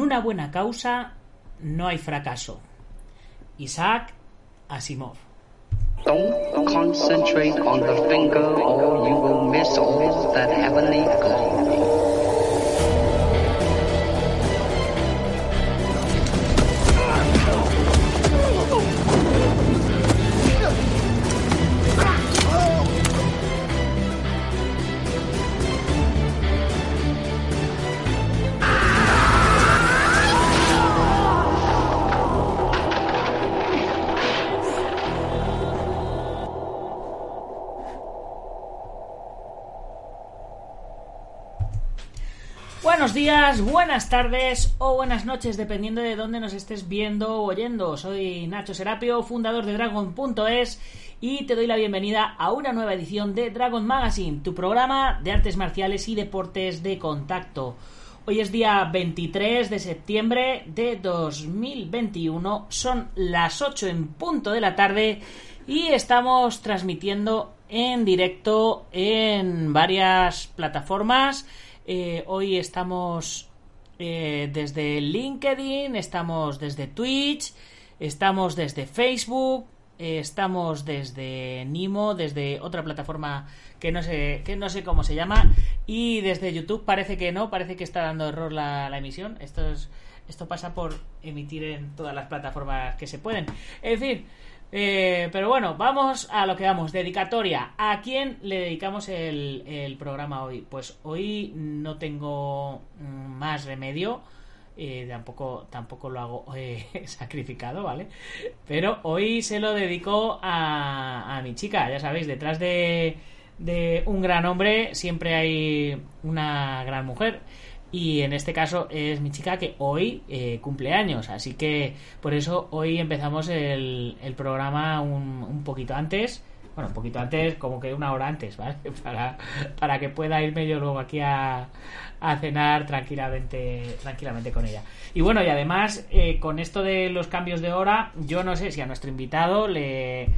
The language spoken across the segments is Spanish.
En una buena causa no hay fracaso. Isaac Asimov. Don't concentrate on the finger or you will miss all that heavenly glory. Buenas tardes o buenas noches, dependiendo de dónde nos estés viendo o oyendo. Soy Nacho Serapio, fundador de Dragon.es y te doy la bienvenida a una nueva edición de Dragon Magazine, tu programa de artes marciales y deportes de contacto. Hoy es día 23 de septiembre de 2021, son las 8 en punto de la tarde y estamos transmitiendo en directo en varias plataformas eh, hoy estamos eh, desde LinkedIn, estamos desde Twitch, estamos desde Facebook, eh, estamos desde Nimo, desde otra plataforma que no sé que no sé cómo se llama y desde YouTube parece que no, parece que está dando error la, la emisión. Esto es, esto pasa por emitir en todas las plataformas que se pueden. En fin, eh, pero bueno, vamos a lo que vamos. Dedicatoria. ¿A quién le dedicamos el, programa hoy? Pues hoy no tengo mm, más remedio. Eh, tampoco, tampoco lo hago eh, sacrificado, ¿vale? Pero hoy se lo dedico a, a mi chica. Ya sabéis, detrás de, de un gran hombre siempre hay una gran mujer y en este caso es mi chica que hoy eh, cumple años, así que por eso hoy empezamos el, programa un, poquito antes, bueno, un poquito antes, como que una hora antes, ¿vale? Para, para que pueda irme yo luego aquí a, cenar tranquilamente, tranquilamente con ella. Y bueno, y además eh, con esto de los cambios de hora, yo no sé si a nuestro invitado le,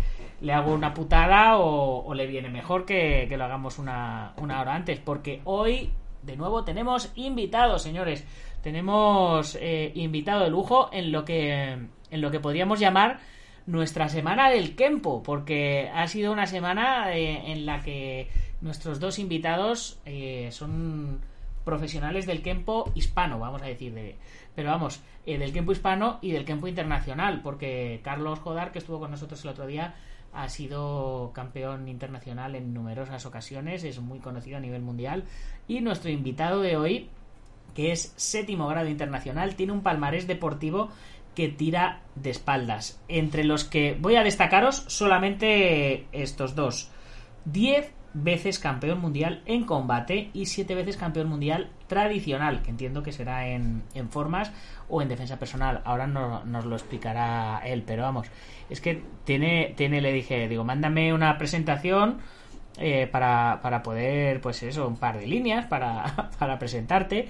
le hago una putada o, o le viene mejor que, que lo hagamos una, una hora antes, porque hoy de nuevo tenemos invitados, señores. Tenemos eh, invitado de lujo en lo que en lo que podríamos llamar nuestra semana del Kempo, porque ha sido una semana eh, en la que nuestros dos invitados eh, son profesionales del Kempo hispano, vamos a decir, de, pero vamos, eh, del Kempo hispano y del Kempo internacional, porque Carlos Jodar, que estuvo con nosotros el otro día, ha sido campeón internacional en numerosas ocasiones, es muy conocido a nivel mundial. Y nuestro invitado de hoy, que es séptimo grado internacional, tiene un palmarés deportivo que tira de espaldas. Entre los que voy a destacaros solamente estos dos. 10 veces campeón mundial en combate y 7 veces campeón mundial tradicional, que entiendo que será en, en formas o en defensa personal. Ahora no, nos lo explicará él, pero vamos, es que tiene, tiene le dije, digo, mándame una presentación eh, para, para poder, pues eso, un par de líneas para, para presentarte.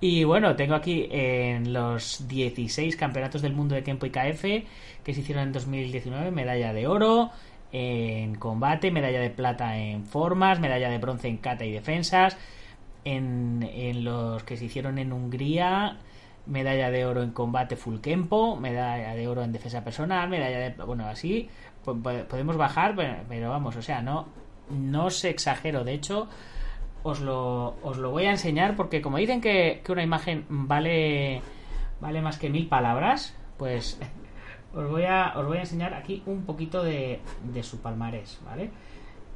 Y bueno, tengo aquí en los 16 campeonatos del mundo de Kempo y KF que se hicieron en 2019, medalla de oro en combate, medalla de plata en formas, medalla de bronce en kata y defensas. En, en los que se hicieron en Hungría, medalla de oro en combate full kempo, medalla de oro en defensa personal, medalla de bueno, así podemos bajar, pero, vamos, o sea, no no se exagero, de hecho os lo, os lo voy a enseñar porque como dicen que, que una imagen vale vale más que mil palabras, pues os voy a os voy a enseñar aquí un poquito de, de su palmarés, ¿vale?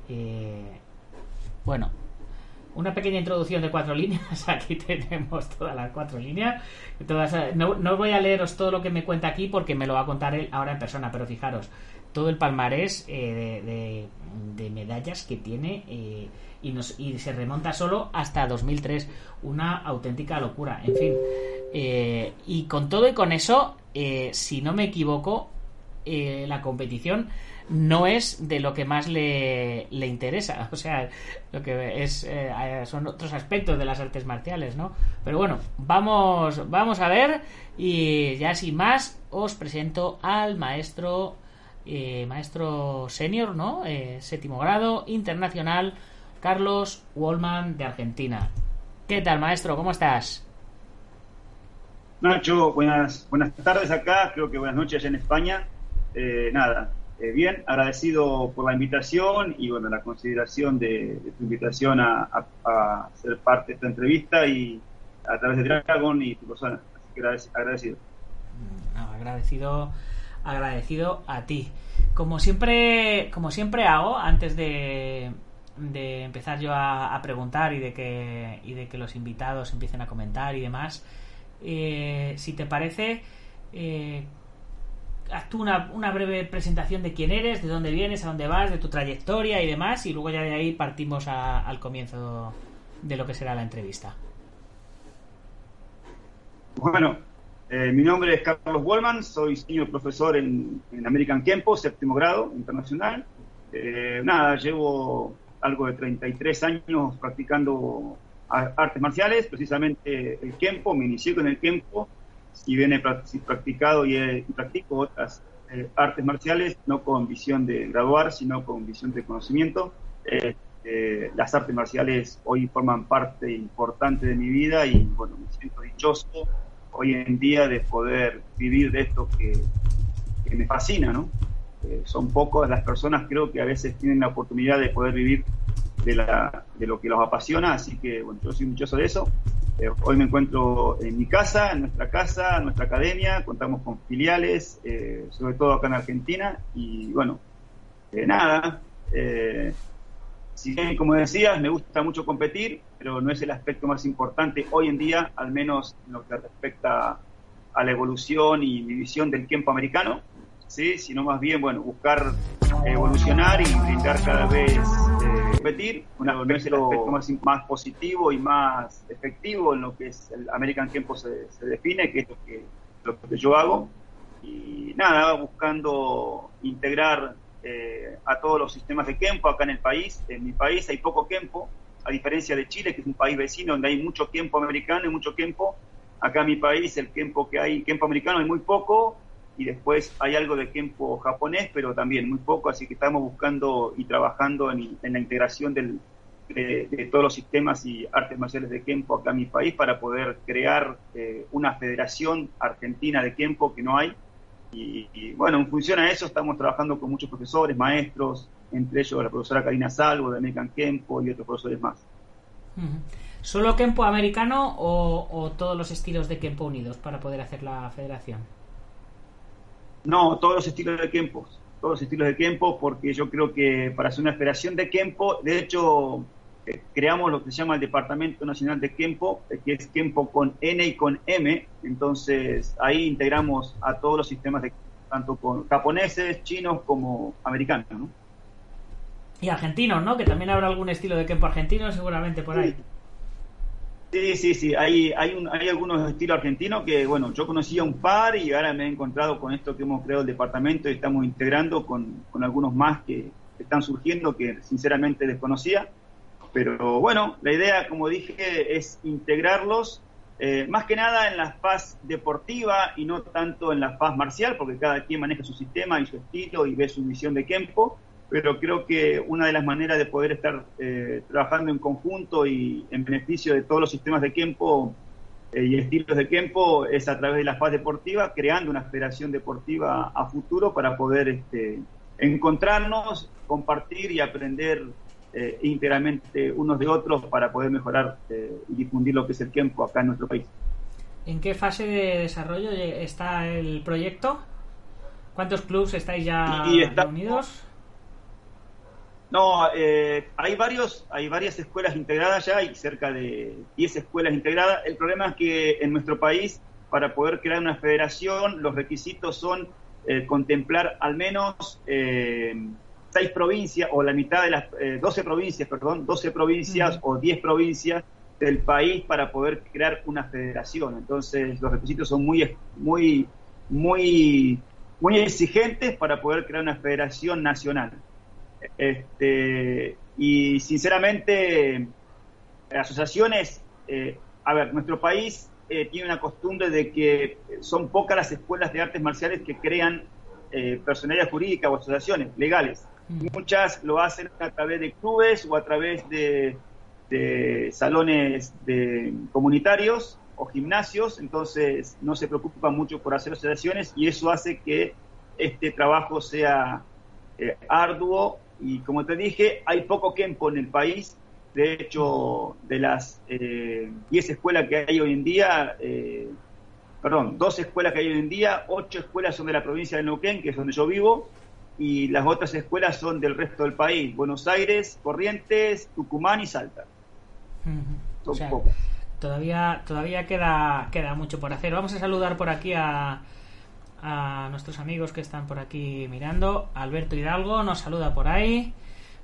Eh, bueno, una pequeña introducción de cuatro líneas. Aquí tenemos todas las cuatro líneas. Todas, no, no, voy a leeros todo lo que me cuenta aquí porque me lo va a contar él ahora en persona, pero fijaros, todo el palmarés eh, de, de, medallas que tiene eh, y, nos, y, se remonta solo hasta 2003. Una auténtica locura. En fin, eh, y con todo y con eso, eh, si no me equivoco, eh, la competición no es de lo que más le, le interesa. O sea, lo que es eh, son otros aspectos de las artes marciales, ¿no? Pero bueno, vamos, vamos a ver. Y ya sin más, os presento al maestro, eh, maestro senior, ¿no? Séptimo grado, internacional, Carlos Wallman de Argentina. ¿Qué tal, maestro? ¿Cómo estás? Nacho, buenas, buenas tardes acá, creo que buenas noches allá en España. Eh, nada, eh, bien, agradecido por la invitación y bueno, la consideración de, tu invitación a, ser parte de esta entrevista y a través de Dragon y tu persona. Así que agradecido. Mm, agradecido, agradecido a ti. Como siempre, como siempre hago, antes de, de empezar yo a, preguntar y de que y de que los invitados empiecen a comentar y demás, eh, si te parece, eh, haz tú una, una, breve presentación de quién eres, de dónde vienes, a dónde vas, de tu trayectoria y demás, y luego ya de ahí partimos al comienzo de lo que será la entrevista. Bueno, eh, mi nombre es Carlos Wallman, soy senior profesor en, American Kempo, séptimo grado internacional. nada, llevo algo de 33 años practicando artes marciales, precisamente el Kempo, me inicié con el Kempo y viene practicado y, practico otras eh, artes marciales, no con visión de graduar, sino con visión de conocimiento. Eh, eh, las artes marciales hoy forman parte importante de mi vida y bueno, me siento dichoso hoy en día de poder vivir de esto que, que me fascina, ¿no? son pocas las personas creo que a veces tienen la oportunidad de poder vivir de, lo que los apasiona, así que bueno, yo soy muchoso de eso. Eh, hoy me encuentro en mi casa, en nuestra casa, en nuestra academia, contamos con filiales, eh, sobre todo acá en Argentina, y bueno, eh, nada, si bien, como decías, me gusta mucho competir, pero no es el aspecto más importante hoy en día, al menos en lo que respecta a la evolución y mi visión del tiempo americano, ¿sí? sino más bien, bueno, buscar evolucionar y brindar cada vez eh, competir, una es el aspecto más, más, positivo y más efectivo en lo que es el American Tempo se, se define, que es lo que, lo que yo hago. Y nada, buscando integrar eh, a todos los sistemas de Kempo acá en el país. En mi país hay poco Kempo, a diferencia de Chile, que es un país vecino donde hay mucho Kempo americano y mucho Kempo. Acá en mi país el Kempo que hay, Kempo americano hay muy poco y después hay algo de Kempo japonés, pero también muy poco, así que estamos buscando y trabajando en, la integración del, de, todos los sistemas y artes marciales de Kempo acá en mi país para poder crear eh, una federación argentina de Kempo que no hay. Y, bueno, en función a eso estamos trabajando con muchos profesores, maestros, entre ellos la profesora Karina Salvo de American Kempo y otros profesores más. ¿Solo Kempo americano o, o todos los estilos de Kempo unidos para poder hacer la federación? No, todos los estilos de Kempo, todos los estilos de Kempo, porque yo creo que para hacer una federación de Kempo, de hecho, eh, creamos lo que se llama el Departamento Nacional de Kempo, eh, que es Kempo con N y con M, entonces ahí integramos a todos los sistemas de tanto con japoneses, chinos como americanos, ¿no? Y argentinos, ¿no? Que también habrá algún estilo de Kempo argentino seguramente por ahí. Sí, sí, sí, hay, hay, un, hay algunos estilos argentinos que, bueno, yo conocía un par y ahora me he encontrado con esto que hemos creado el departamento y estamos integrando con, con algunos más que están surgiendo que sinceramente desconocía. Pero bueno, la idea, como dije, es integrarlos eh, más que nada en la faz deportiva y no tanto en la faz marcial, porque cada quien maneja su sistema y su estilo y ve su visión de Kempo pero creo que una de las maneras de poder estar eh, trabajando en conjunto y en beneficio de todos los sistemas de Kempo eh, y estilos de Kempo es a través de la faz deportiva, creando una federación deportiva a futuro para poder este, encontrarnos, compartir y aprender eh, íntegramente unos de otros para poder mejorar y difundir lo que es el Kempo acá en nuestro país. ¿En qué fase de desarrollo está el proyecto? ¿Cuántos clubes estáis ya reunidos? No, eh, hay varios, hay varias escuelas integradas ya, hay cerca de 10 escuelas integradas. El problema es que en nuestro país, para poder crear una federación, los requisitos son eh, contemplar al menos eh, seis provincias o la mitad de las 12 provincias, perdón, 12 provincias o 10 provincias del país para poder crear una federación. Entonces, los requisitos son muy, muy, muy, muy exigentes para poder crear una federación nacional. Este, y sinceramente, asociaciones, eh, a ver, nuestro país eh, tiene una costumbre de que son pocas las escuelas de artes marciales que crean eh, personalidad jurídica o asociaciones legales. Mm. Muchas lo hacen a través de clubes o a través de, de salones de comunitarios o gimnasios, entonces no se preocupan mucho por hacer asociaciones y eso hace que este trabajo sea eh, arduo y como te dije, hay poco tiempo en el país. De hecho, de las 10 eh, escuelas que hay hoy en día, eh, perdón, dos escuelas que hay hoy en día, ocho escuelas son de la provincia de Neuquén, que es donde yo vivo, y las otras escuelas son del resto del país, Buenos Aires, Corrientes, Tucumán y Salta. Todavía, todavía queda, queda mucho por hacer. Vamos a saludar por aquí a, a nuestros amigos que están por aquí mirando. Alberto Hidalgo nos saluda por ahí.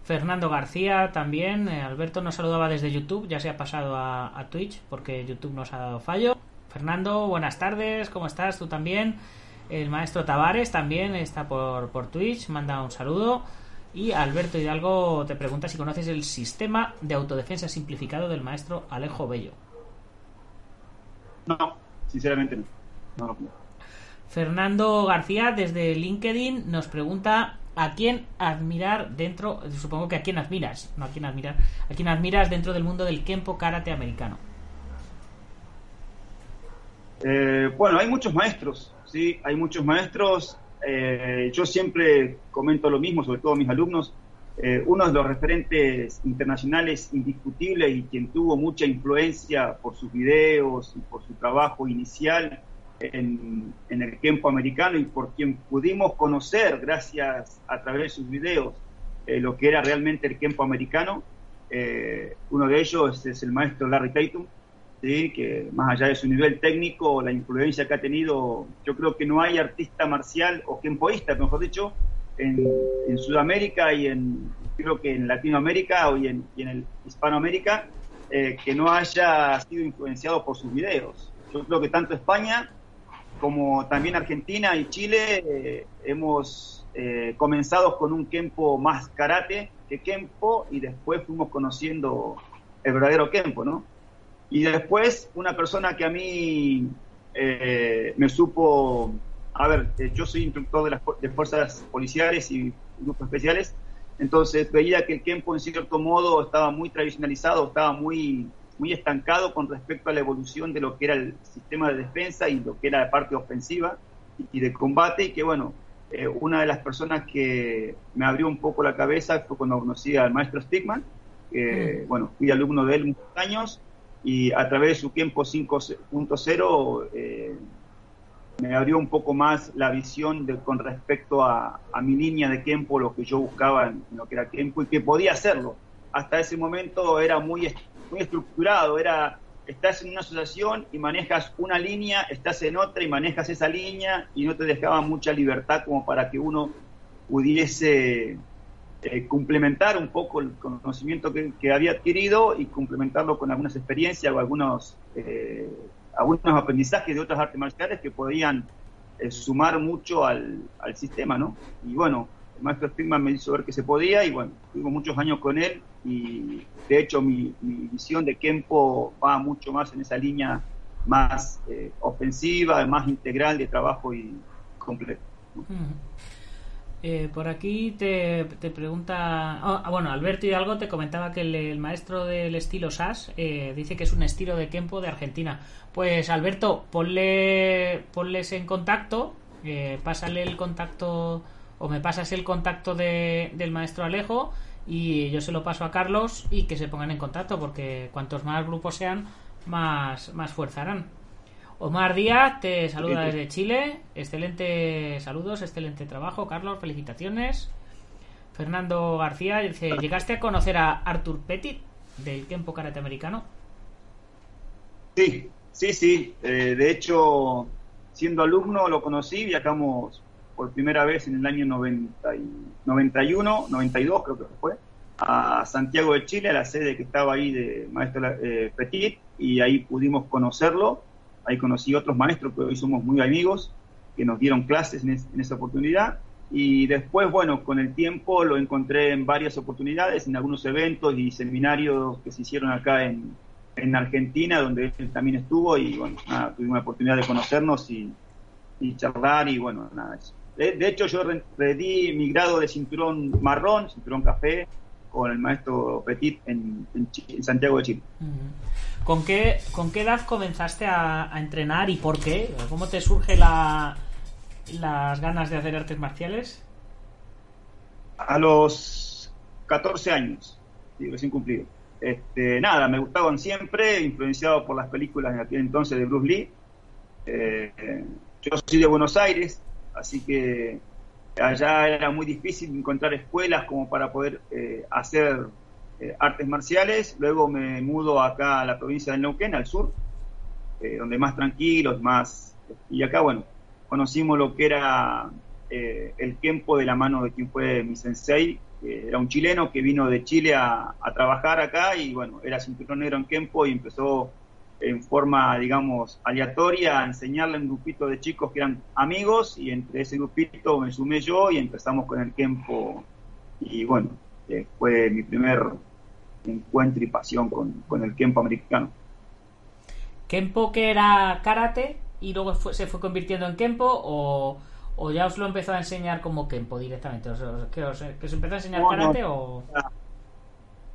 Fernando García también. Eh, Alberto nos saludaba desde YouTube, ya se ha pasado a, Twitch porque YouTube nos ha dado fallo. Fernando, buenas tardes, ¿cómo estás? Tú también. El maestro Tavares también está por, por Twitch, manda un saludo. Y Alberto Hidalgo te pregunta si conoces el sistema de autodefensa simplificado del maestro Alejo Bello. No, sinceramente no. no, Fernando García desde LinkedIn nos pregunta a quién admirar dentro, supongo que a quién admiras, no a quién admirar, a quién admiras dentro del mundo del Kempo Karate americano. Eh, bueno, hay muchos maestros, sí, hay muchos maestros. Eh, yo siempre comento lo mismo, sobre todo a mis alumnos. Eh, uno de los referentes internacionales indiscutibles y quien tuvo mucha influencia por sus videos y por su trabajo inicial en, el tiempo americano y por quien pudimos conocer, gracias a través de sus videos, eh, lo que era realmente el tiempo americano. Eh, uno de ellos es el maestro Larry Tatum, ¿sí? que más allá de su nivel técnico, la influencia que ha tenido, yo creo que no hay artista marcial o tiempoísta, mejor dicho, en, Sudamérica y en, creo que en Latinoamérica y en, en el Hispanoamérica, eh, que no haya sido influenciado por sus videos. Yo creo que tanto España como también Argentina y Chile eh, hemos eh, comenzado con un Kempo más karate que Kempo y después fuimos conociendo el verdadero Kempo, ¿no? Y después una persona que a mí eh, me supo, a ver, yo soy instructor de las de fuerzas policiales y grupos especiales, entonces veía que el Kempo en cierto modo estaba muy tradicionalizado, estaba muy muy estancado con respecto a la evolución de lo que era el sistema de defensa y lo que era la parte ofensiva y de combate y que bueno, eh, una de las personas que me abrió un poco la cabeza fue cuando conocí al maestro Stigman, que mm. bueno, fui alumno de él muchos años y a través de su tiempo 5.0 eh, me abrió un poco más la visión de, con respecto a, a, mi línea de tiempo, lo que yo buscaba en, lo que era tiempo y que podía hacerlo. Hasta ese momento era muy muy estructurado, era estás en una asociación y manejas una línea, estás en otra y manejas esa línea y no te dejaba mucha libertad como para que uno pudiese eh, complementar un poco el conocimiento que, había adquirido y complementarlo con algunas experiencias o algunos, eh, algunos aprendizajes de otras artes marciales que podían eh, sumar mucho al, al sistema, ¿no? Y bueno, el maestro Stigman me hizo ver que se podía y bueno, tuvimos muchos años con él y de hecho mi, visión de Kempo va mucho más en esa línea más eh, ofensiva, más integral de trabajo y completo. Eh, por aquí te, pregunta. Ah, ah, bueno, Alberto Hidalgo te comentaba que el, maestro del estilo SAS eh, dice que es un estilo de Kempo de Argentina. Pues Alberto, ponle, ponles en contacto, pásale el contacto o me pasas el contacto de, del maestro Alejo y yo se lo paso a Carlos y que se pongan en contacto porque cuantos más grupos sean, más, más fuerza harán. Omar Díaz te saluda desde Chile. Excelente saludos, excelente trabajo, Carlos. Felicitaciones. Fernando García dice: ¿Llegaste a conocer a Arthur Petit del Kempo Karate Americano? Sí, sí, sí. Eh, de hecho, siendo alumno lo conocí, viajamos por primera vez en el año 90 y 91, 92 creo que fue, a Santiago de Chile, a la sede que estaba ahí de maestro eh, Petit, y ahí pudimos conocerlo. Ahí conocí otros maestros que hoy somos muy amigos, que nos dieron clases en, en esa oportunidad. Y después, bueno, con el tiempo lo encontré en varias oportunidades, en algunos eventos y seminarios que se hicieron acá en, en Argentina, donde él también estuvo. Y bueno, nada, tuvimos la oportunidad de conocernos y, y charlar. Y bueno, nada, eso. De, hecho, yo redí mi grado de cinturón marrón, cinturón café, con el maestro Petit en, Santiago de Chile. ¿Con qué, ¿Con qué edad comenzaste a, entrenar y por qué? ¿Cómo te surge la, las ganas de hacer artes marciales? A los 14 años, recién cumplido. Este, nada, me gustaban siempre, influenciado por las películas en aquel entonces de Bruce Lee. Eh, yo soy de Buenos Aires, así que allá era muy difícil encontrar escuelas como para poder eh, hacer eh, artes marciales. Luego me mudo acá a la provincia de Neuquén, al sur, donde más tranquilos, más... Y acá, bueno, conocimos lo que era el tiempo de la mano de quien fue mi sensei, era un chileno que vino de Chile a, trabajar acá y bueno, era cinturón negro en Kempo y empezó en forma, digamos, aleatoria a enseñarle a un grupito de chicos que eran amigos y entre ese grupito me sumé yo y empezamos con el Kempo y bueno, eh, fue mi primer encuentro y pasión con, el Kempo americano. ¿Kempo que era karate y luego se fue convirtiendo en Kempo o ¿O ya os lo empezó a enseñar como Kempo directamente? ¿Que os, empezó a enseñar karate o...?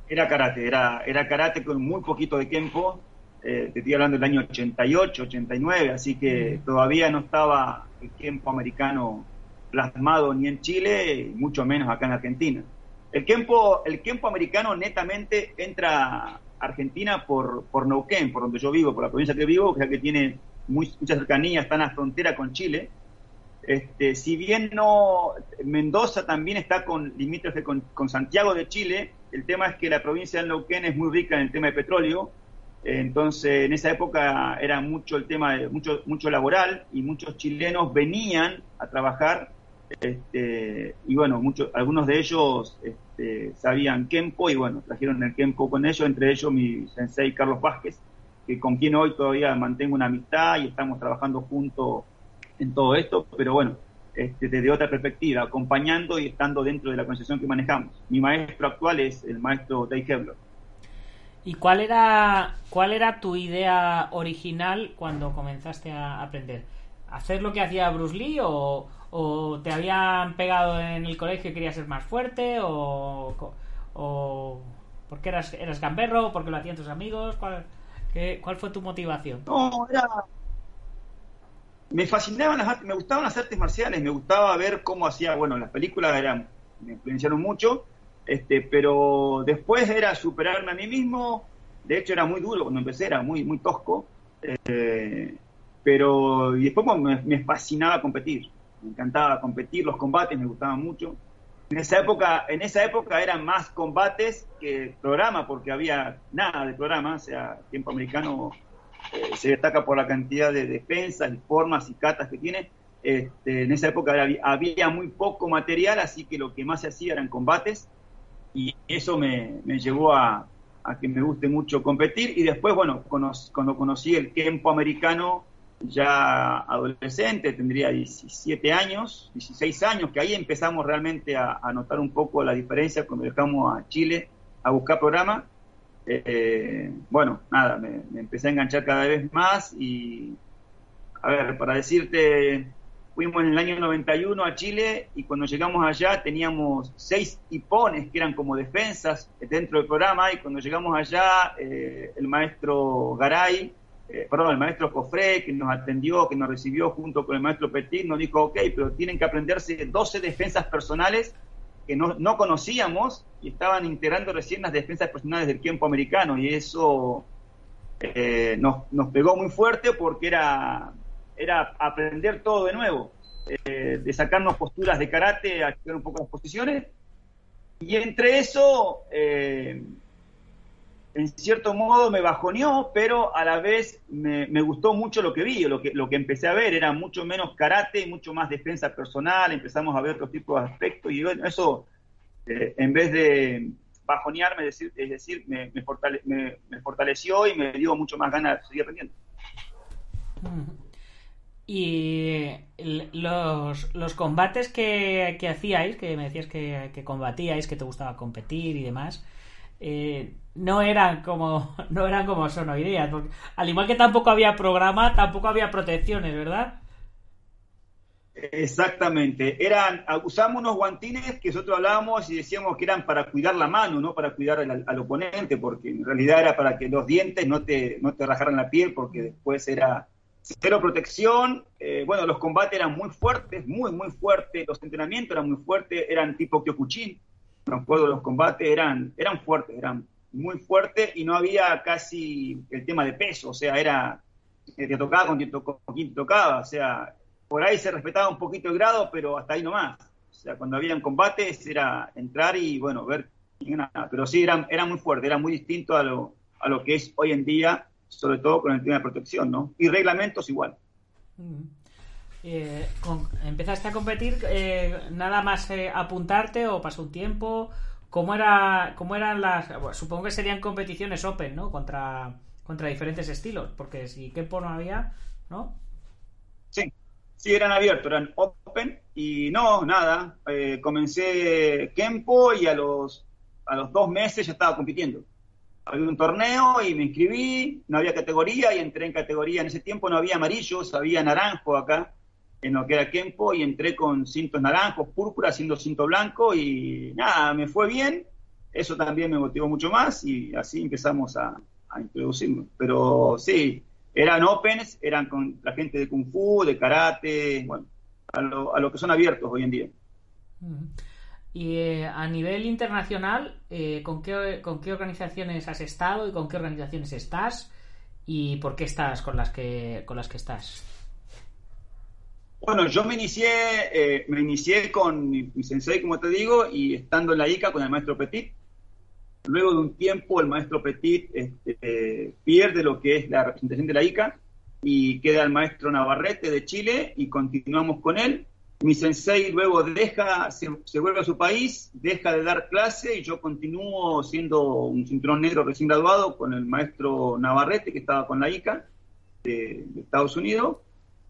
Era karate, era, era karate con muy poquito de Kempo. Eh, te estoy hablando del año 88, 89, así que todavía no estaba el Kempo americano plasmado ni en Chile, mucho menos acá en Argentina. El Kempo, el americano netamente entra a Argentina por, por Neuquén, por donde yo vivo, por la provincia que vivo, que tiene muy, mucha cercanía, está en la frontera con Chile este, si bien no, Mendoza también está con limítrofe con, con, Santiago de Chile, el tema es que la provincia de Neuquén es muy rica en el tema de petróleo, entonces en esa época era mucho el tema de mucho, mucho laboral y muchos chilenos venían a trabajar este, y bueno, muchos, algunos de ellos este, sabían Kempo y bueno, trajeron el Kempo con ellos, entre ellos mi sensei Carlos Vázquez, que con quien hoy todavía mantengo una amistad y estamos trabajando juntos en todo esto, pero bueno, este, desde otra perspectiva, acompañando y estando dentro de la concepción que manejamos. Mi maestro actual es el maestro Dave Hebler. ¿Y cuál era, cuál era tu idea original cuando comenzaste a aprender? ¿Hacer lo que hacía Bruce Lee o, te habían pegado en el colegio y querías ser más fuerte o, o porque eras, eras gamberro, porque lo hacían tus amigos? ¿Cuál, ¿Cuál fue tu motivación? No, era, me fascinaban las me gustaban las artes marciales, me gustaba ver cómo hacía, bueno, las películas eran, me influenciaron mucho, este, pero después era superarme a mí mismo, de hecho era muy duro cuando empecé, era muy, muy tosco, eh, pero y después me, me, fascinaba competir, me encantaba competir, los combates me gustaban mucho. En esa época, en esa época eran más combates que programa, porque había nada de programa, o sea, tiempo americano eh, se destaca por la cantidad de defensas, formas y catas que tiene. Este, en esa época había, muy poco material, así que lo que más se hacía eran combates y eso me, llevó a, que me guste mucho competir. Y después, bueno, cuando conocí el tiempo americano ya adolescente, tendría 17 años, 16 años, que ahí empezamos realmente a, a notar un poco la diferencia cuando dejamos a Chile a buscar programa. Eh, bueno, nada, me, empecé a enganchar cada vez más y, a ver, para decirte, fuimos en el año 91 a Chile y cuando llegamos allá teníamos seis hipones que eran como defensas dentro del programa y cuando llegamos allá eh, el maestro Garay, eh, perdón, el maestro Cofré que nos atendió, que nos recibió junto con el maestro Petit, nos dijo, ok, pero tienen que aprenderse 12 defensas personales que no, no, conocíamos y estaban integrando recién las defensas personales del tiempo americano y eso eh, nos, nos, pegó muy fuerte porque era, era aprender todo de nuevo, eh, de sacarnos posturas de karate, a un poco las posiciones. Y entre eso eh, en cierto modo me bajoneó, pero a la vez me, gustó mucho lo que vi, lo que, lo que empecé a ver. Era mucho menos karate, mucho más defensa personal, empezamos a ver otro tipo de aspectos. Y bueno, eso eh, en vez de bajonearme, es decir, me, me, fortaleció y me dio mucho más ganas de seguir aprendiendo. Y los, los combates que, hacíais, que me decías que, que combatíais, que te gustaba competir y demás, eh, no eran como no eran como son hoy al igual que tampoco había programa, tampoco había protecciones, ¿verdad? Exactamente. Eran, usamos unos guantines que nosotros hablábamos y decíamos que eran para cuidar la mano, no para cuidar al, oponente, porque en realidad era para que los dientes no te, no te rajaran la piel, porque después era cero protección. Eh, bueno, los combates eran muy fuertes, muy, muy fuertes. Los entrenamientos eran muy fuertes, eran tipo Kyokushin. Me acuerdo, los combates eran, eran fuertes, eran muy fuertes y no había casi el tema de peso, o sea, era que te tocaba con quien, te tocaba, o sea, por ahí se respetaba un poquito el grado, pero hasta ahí nomás. O sea, cuando habían combates era entrar y, bueno, ver nada. Pero sí, era, era muy fuerte, era muy distinto a lo, a lo que es hoy en día, sobre todo con el tema de protección, ¿no? Y reglamentos igual. Eh, ¿Empezaste a competir eh, nada más eh, apuntarte o pasó un tiempo? ¿Cómo, era, cómo eran las...? supongo que serían competiciones open, ¿no? Contra, contra diferentes estilos, porque si Kempo no había, ¿no? Sí, Sí, eran abiertos, eran open y no, nada. Eh, comencé Kempo y a los, a los dos meses ya estaba compitiendo. Había un torneo y me inscribí, no había categoría y entré en categoría. En ese tiempo no había amarillos, había naranjo acá, en lo que era Kempo, y entré con cintos naranjos, púrpura, haciendo cinto blanco y nada, me fue bien. Eso también me motivó mucho más y así empezamos a, a introducirnos. Pero sí, eran opens, eran con la gente de Kung Fu, de Karate, bueno, a lo, a lo que son abiertos hoy en día. Y eh, a nivel internacional, eh, ¿con, qué, ¿con qué organizaciones has estado y con qué organizaciones estás? ¿Y por qué estás con las que, con las que estás? Bueno, yo me inicié, eh, me inicié con mi, sensei, como te digo, y estando en la ICA con el maestro Petit, Luego de un tiempo, el maestro Petit este, pierde lo que es la representación de la ICA y queda el maestro Navarrete de Chile y continuamos con él. Mi sensei luego deja, se, vuelve a su país, deja de dar clase y yo continúo siendo un cinturón negro recién graduado con el maestro Navarrete que estaba con la ICA de, Estados Unidos.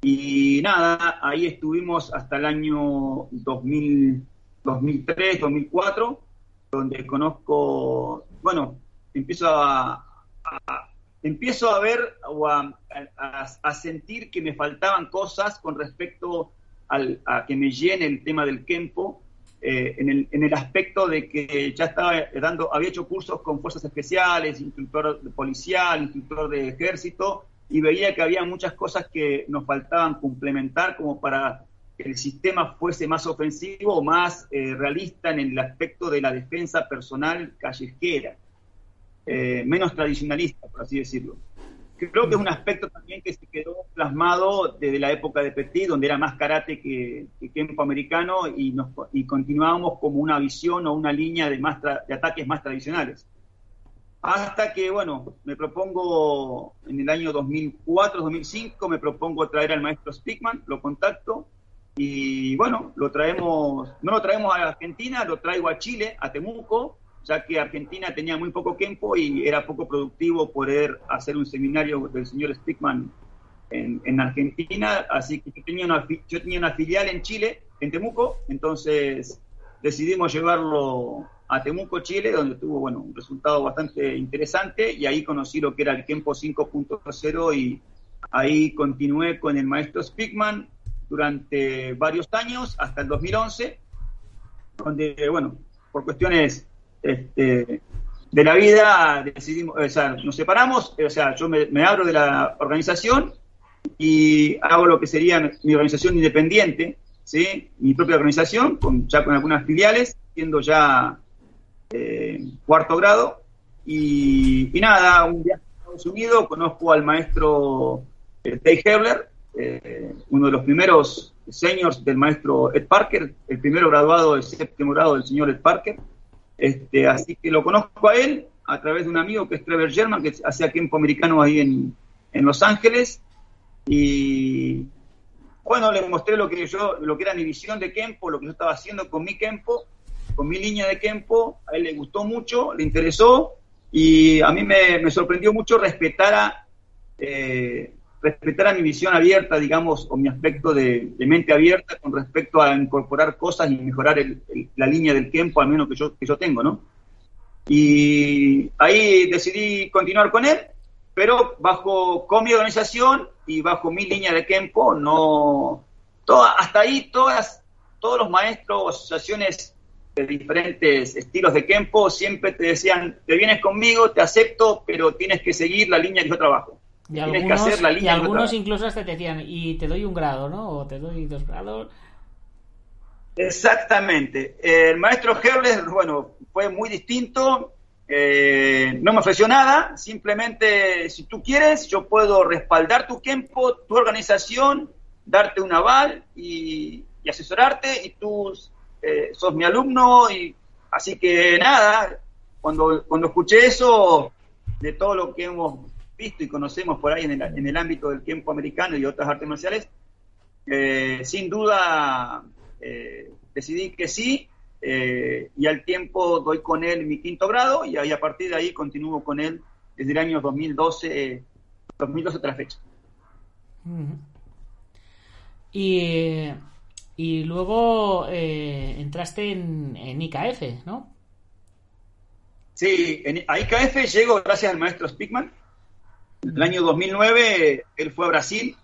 Y nada, ahí estuvimos hasta el año 2000, 2003, 2004 donde conozco, bueno, empiezo a, empiezo a ver o a, sentir que me faltaban cosas con respecto al, a que me llene el tema del Kempo, eh, en, el, en, el, aspecto de que ya estaba dando, había hecho cursos con fuerzas especiales, instructor policial, instructor de ejército, y veía que había muchas cosas que nos faltaban complementar como para el sistema fuese más ofensivo o más eh, realista en el aspecto de la defensa personal callejera, eh, menos tradicionalista, por así decirlo. Creo que es un aspecto también que se quedó plasmado desde la época de Petit, donde era más karate que, tiempo americano y, nos, y continuábamos como una visión o una línea de, más de ataques más tradicionales. Hasta que, bueno, me propongo en el año 2004-2005, me propongo traer al maestro Spickman, lo contacto, y bueno, lo traemos, no lo traemos a Argentina, lo traigo a Chile, a Temuco, ya que Argentina tenía muy poco tiempo y era poco productivo poder hacer un seminario del señor Stickman en, en Argentina, así que yo tenía, una, yo tenía una filial en Chile, en Temuco, entonces decidimos llevarlo a Temuco, Chile, donde tuvo bueno, un resultado bastante interesante. Y ahí conocí lo que era el tiempo 5.0 y ahí continué con el maestro Spickman, durante varios años, hasta el 2011, donde, bueno, por cuestiones este, de la vida decidimos, o sea, nos separamos, o sea, yo me, abro de la organización y hago lo que sería mi organización independiente, ¿sí? mi propia organización, con, ya con algunas filiales, siendo ya eh, cuarto grado. Y, nada, un día a Estados Unidos conozco al maestro eh, Dave Hebler, eh, uno de los primeros seniors del maestro Ed Parker, el primero graduado, el séptimo grado del señor Ed Parker. Este, así que lo conozco a él a través de un amigo que es Trevor German, que hacía tiempo americano ahí en, en Los Ángeles. Y bueno, le mostré lo que yo, lo que era mi visión de Kempo, lo que yo estaba haciendo con mi Kempo, con mi línea de Kempo. A él le gustó mucho, le interesó y a mí me, me sorprendió mucho respetar a, eh, respetar a mi visión abierta, digamos, o mi aspecto de, mente abierta con respecto a incorporar cosas y mejorar la línea del tiempo, al menos que yo, que yo tengo, ¿no? Y ahí decidí continuar con él, pero bajo con mi organización y bajo mi línea de tiempo, no hasta ahí todas, todos los maestros o asociaciones de diferentes estilos de Kempo siempre te decían, te vienes conmigo, te acepto, pero tienes que seguir la línea que yo trabajo. Y algunos, y algunos incluso hasta te decían, y te doy un grado, ¿no? O te doy dos grados. Exactamente. El maestro Herles, bueno, fue muy distinto. Eh, no me ofreció nada, simplemente si tú quieres, yo puedo respaldar tu tiempo, tu organización, darte un aval y, asesorarte y tú eh, sos mi alumno y así que nada, cuando, cuando escuché eso de todo lo que hemos visto y conocemos por ahí en el, en el ámbito del tiempo americano y otras artes marciales, eh, sin duda decidí que sí eh, y al tiempo doy con él mi quinto grado y, ahí, a partir de ahí continúo con él desde el año 2012, 2012 hasta la fecha. y, y, luego eh, entraste en, en, IKF, ¿no? Sí, en, a IKF llego gracias al maestro Spickman. En el año 2009 él fue a Brasil,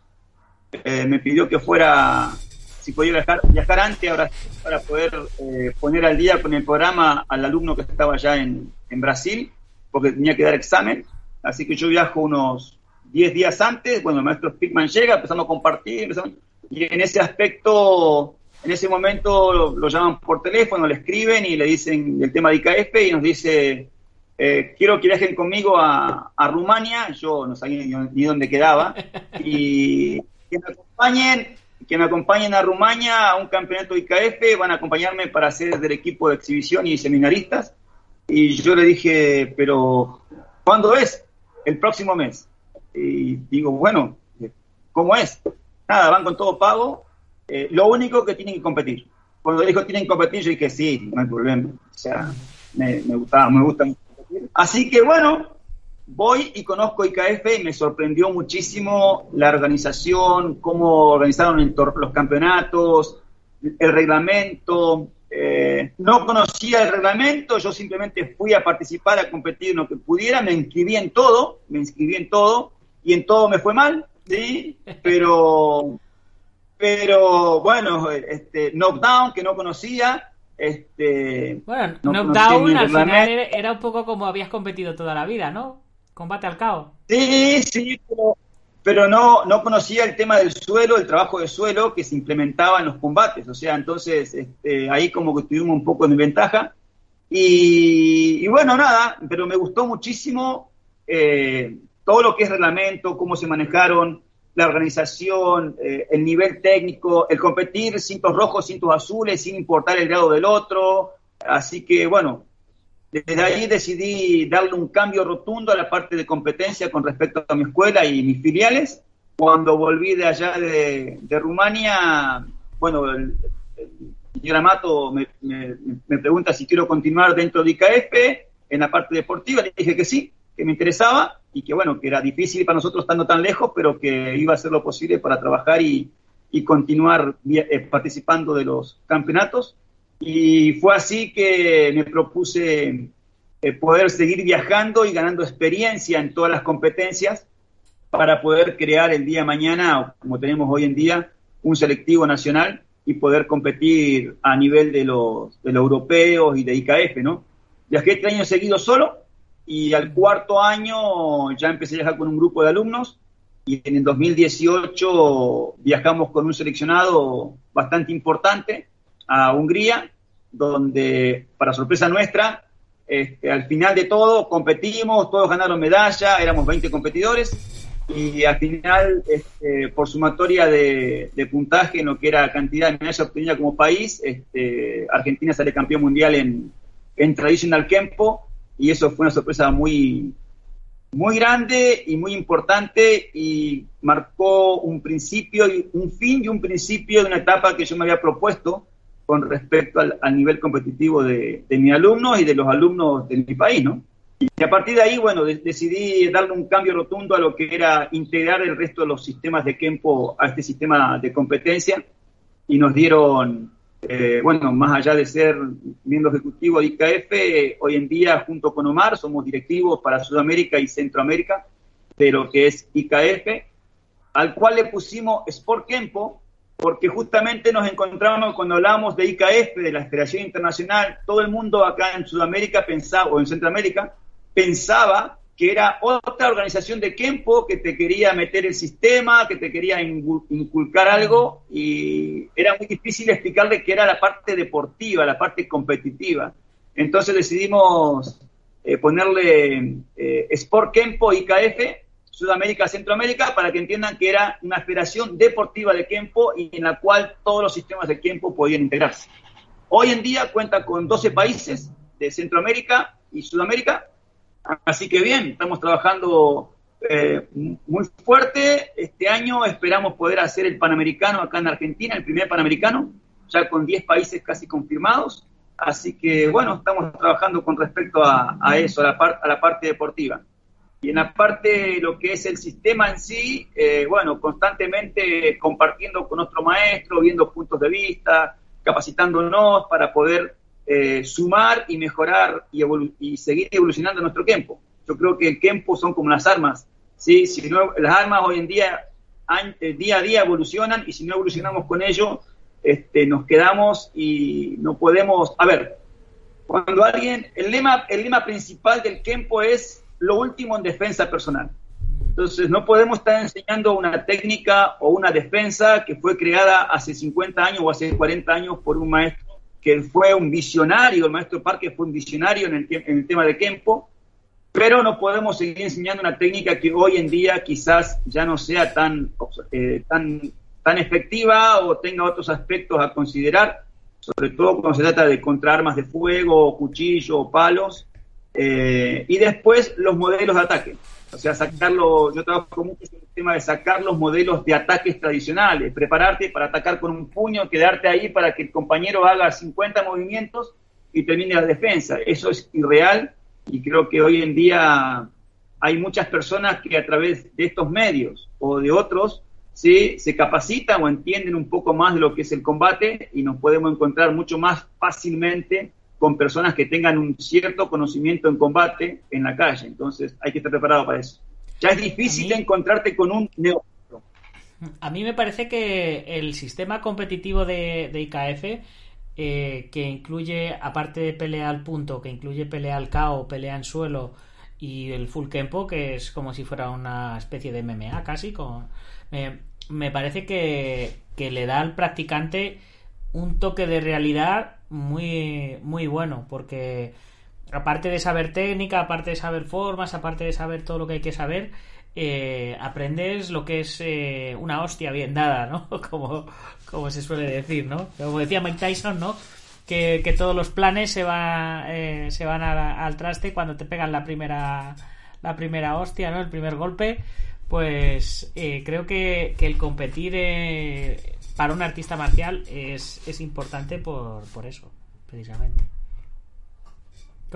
eh, me pidió que fuera si podía viajar, viajar antes ahora para poder eh, poner al día con el programa al alumno que estaba allá en, en, Brasil, porque tenía que dar examen. Así que yo viajo unos 10 días antes, cuando el maestro Spickman llega, empezamos a compartir, y en ese aspecto, en ese momento lo, llaman por teléfono, le escriben y le dicen el tema de IKF y nos dice, eh, quiero que viajen conmigo a, a, Rumania, yo no sabía ni, ni dónde quedaba, y que me acompañen que me acompañen a Rumania a un campeonato IKF, van a acompañarme para ser del equipo de exhibición y seminaristas. Y yo le dije, pero ¿cuándo es? El próximo mes. Y digo, bueno, ¿cómo es? Nada, van con todo pago. Eh, lo único que tienen que competir. Cuando dijo tienen que competir, yo dije, sí, no hay problema. O sea, me, me gustaba, me gusta competir. Así que bueno, voy y conozco IKF y me sorprendió muchísimo la organización, cómo organizaron los campeonatos, el reglamento. Eh, no conocía el reglamento, yo simplemente fui a participar, a competir en lo que pudiera, me inscribí en todo, me inscribí en todo y en todo me fue mal, sí, pero, pero bueno, este, knockdown que no conocía, este, bueno, knockdown al final era un poco como habías competido toda la vida, ¿no? Combate al caos. Sí, sí, pero, no, no conocía el tema del suelo, el trabajo de suelo que se implementaba en los combates. O sea, entonces este, ahí como que tuvimos un poco de ventaja. Y, bueno, nada, pero me gustó muchísimo eh, todo lo que es reglamento, cómo se manejaron, la organización, eh, el nivel técnico, el competir cintos rojos, cintos azules, sin importar el grado del otro. Así que bueno, desde ahí decidí darle un cambio rotundo a la parte de competencia con respecto a mi escuela y mis filiales. Cuando volví de allá de, Rumania, bueno, el, señor Amato me, pregunta si quiero continuar dentro de IKF en la parte deportiva. Le dije que sí, que me interesaba y que bueno, que era difícil para nosotros estando tan lejos, pero que iba a hacer lo posible para trabajar y, continuar eh, participando de los campeonatos. Y fue así que me propuse eh, poder seguir viajando y ganando experiencia en todas las competencias para poder crear el día de mañana, como tenemos hoy en día, un selectivo nacional y poder competir a nivel de los, de los europeos y de IKF, ¿no? Viajé tres años seguidos solo y al cuarto año ya empecé a viajar con un grupo de alumnos y en el 2018 viajamos con un seleccionado bastante importante a Hungría, donde, para sorpresa nuestra, este, al final de todo competimos, todos ganaron medalla, éramos 20 competidores y al final, este, por sumatoria de, puntaje en lo que era cantidad de medallas obtenida como país, este, Argentina sale campeón mundial en, en Traditional Kempo y eso fue una sorpresa muy, muy grande y muy importante y marcó un principio, y un fin y un principio de una etapa que yo me había propuesto con respecto al, nivel competitivo de, de, mis alumnos y de los alumnos de mi país, ¿no? Y a partir de ahí, bueno, decidí darle un cambio rotundo a lo que era integrar el resto de los sistemas de Kempo a este sistema de competencia y nos dieron, eh, bueno, más allá de ser miembro ejecutivo de IKF, hoy en día junto con Omar somos directivos para Sudamérica y Centroamérica de lo que es IKF, al cual le pusimos Sport Kempo, porque justamente nos encontramos cuando hablamos de IKF, de la Federación Internacional, todo el mundo acá en Sudamérica pensaba, o en Centroamérica, pensaba que era otra organización de Kempo que te quería meter el sistema, que te quería inculcar algo, y era muy difícil explicarle que era la parte deportiva, la parte competitiva. Entonces decidimos eh, ponerle eh, Sport Kempo IKF Sudamérica, Centroamérica, para que entiendan que era una federación deportiva de Kempo y en la cual todos los sistemas de Kempo podían integrarse. Hoy en día cuenta con 12 países de Centroamérica y Sudamérica, así que bien, estamos trabajando eh, muy fuerte. Este año esperamos poder hacer el Panamericano acá en Argentina, el primer Panamericano, ya con 10 países casi confirmados. Así que bueno, estamos trabajando con respecto a, eso, a la, parte deportiva. Y en la parte lo que es el sistema en sí, eh, bueno, constantemente compartiendo con nuestro maestro, viendo puntos de vista, capacitándonos para poder eh, sumar y mejorar y, seguir evolucionando nuestro tiempo. Yo creo que el tiempo son como las armas, ¿sí? Si no, las armas hoy en día, eh, día a día evolucionan y si no evolucionamos con ello, este, nos quedamos y no podemos... A ver, cuando alguien... El lema, el lema principal del tiempo es lo último en defensa personal. Entonces, no podemos estar enseñando una técnica o una defensa que fue creada hace 50 años o hace 40 años por un maestro que fue un visionario, el maestro Parque fue un visionario en el, en el tema de Kempo, pero no podemos seguir enseñando una técnica que hoy en día quizás ya no sea tan, eh, tan, tan efectiva o tenga otros aspectos a considerar, sobre todo cuando se trata de contra armas de fuego, cuchillo o palos, eh, y después los modelos de ataque. O sea, sacarlo, yo trabajo mucho en el tema de sacar los modelos de ataques tradicionales, prepararte para atacar con un puño, quedarte ahí para que el compañero haga 50 movimientos y termine la defensa. Eso es irreal y creo que hoy en día hay muchas personas que a través de estos medios o de otros se capacitan o entienden un poco más de lo que es el combate y nos podemos encontrar mucho más fácilmente con personas que tengan un cierto conocimiento en combate en la calle. Entonces hay que estar preparado para eso. Ya es difícil encontrarte con un neófito. A mí me parece que el sistema competitivo de, IKF, eh, que incluye, aparte de pelea al punto, que incluye pelea al KO, pelea en suelo y el full kempo, que es como si fuera una especie de MMA casi, con, me parece que, que le da al practicante un toque de realidad muy, muy bueno, porque aparte de saber técnica, aparte de saber formas, aparte de saber todo lo que hay que saber, eh, aprendes lo que es eh, una hostia bien dada, ¿no? Como, como se suele decir, ¿no? Como decía Mike Tyson, ¿no? Que, todos los planes se, va, eh, se van al traste cuando te pegan la primera, la primera hostia, ¿no? El primer golpe. Pues creo que, que el competir para un artista marcial es, es importante por, por eso, precisamente.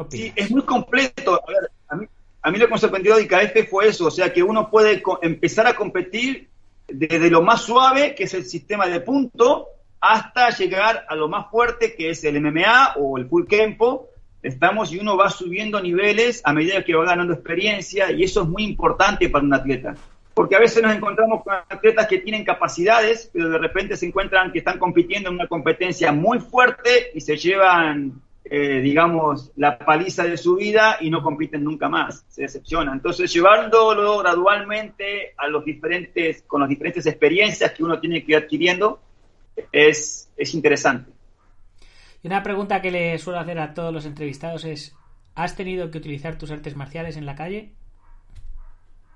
Sí, es muy completo. A, ver, a, mí, a mí lo que me sorprendió de IKF fue eso, o sea, que uno puede empezar a competir desde lo más suave, que es el sistema de punto, hasta llegar a lo más fuerte, que es el MMA o el full tempo. Estamos y uno va subiendo niveles a medida que va ganando experiencia y eso es muy importante para un atleta porque a veces nos encontramos con atletas que tienen capacidades, pero de repente se encuentran que están compitiendo en una competencia muy fuerte y se llevan, eh, digamos, la paliza de su vida y no compiten nunca más, se decepcionan. Entonces, llevándolo gradualmente a los diferentes, con las diferentes experiencias que uno tiene que ir adquiriendo, es, es interesante. Y una pregunta que le suelo hacer a todos los entrevistados es, ¿has tenido que utilizar tus artes marciales en la calle?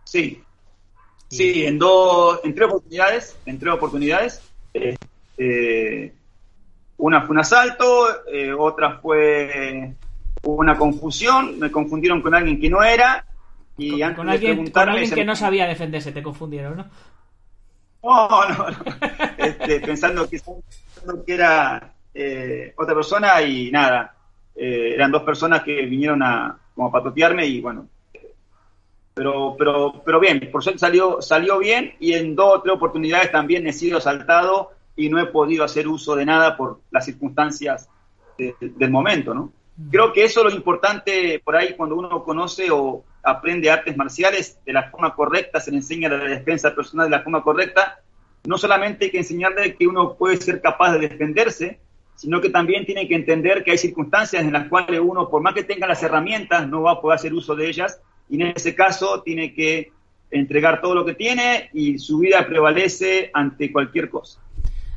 Sí, Sí, en dos, en tres oportunidades, en tres oportunidades. Eh, una fue un asalto, eh, otra fue una confusión, me confundieron con alguien que no era y con, antes con alguien, con alguien que no sabía defenderse, te confundieron, ¿no? No, no, no. Este, pensando, que, era eh, otra persona y nada. eran dos personas que vinieron a como a patotearme y bueno, pero, pero, pero bien, por suerte salió, salió bien y en dos o tres oportunidades también he sido asaltado y no he podido hacer uso de nada por las circunstancias del momento, ¿no? Mm. Creo que eso es lo importante por ahí cuando uno conoce o aprende artes marciales de la forma correcta, se le enseña la defensa personal de la forma correcta, no solamente hay que enseñarle que uno puede ser capaz de defenderse, sino que también tiene que entender que hay circunstancias en las cuales uno, por más que tenga las herramientas, no va a poder hacer uso de ellas, y en ese caso tiene que entregar todo lo que tiene y su vida prevalece ante cualquier cosa.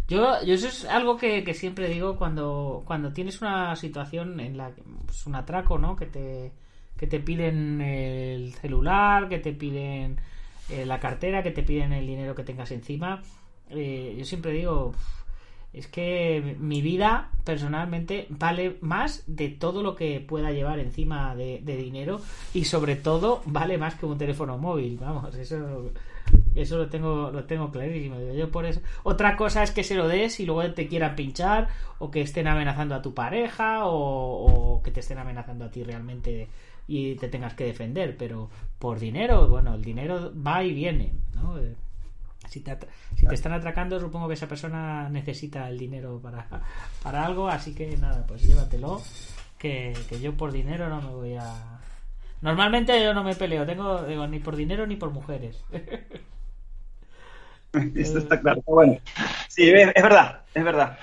Yo, yo eso es algo que, siempre digo cuando, cuando tienes una situación en la que pues un atraco, ¿no? Que te, que te piden el celular, que te piden eh, la cartera, que te piden el dinero que tengas encima. Eh, yo siempre digo, es que mi vida personalmente vale más de todo lo que pueda llevar encima de, dinero y sobre todo vale más que un teléfono móvil. Vamos, eso eso lo tengo lo tengo clarísimo. Yo por eso. Otra cosa es que se lo des y luego te quieran pinchar o que estén amenazando a tu pareja o, o que te estén amenazando a ti realmente y te tengas que defender, pero por dinero, bueno, el dinero va y viene, ¿no? Si te, si te están atracando, supongo que esa persona necesita el dinero para, para algo, así que nada, pues llévatelo, que, yo por dinero no me voy a... Normalmente yo no me peleo, tengo digo, ni por dinero ni por mujeres. Esto está claro. Bueno, sí, es, verdad, es verdad.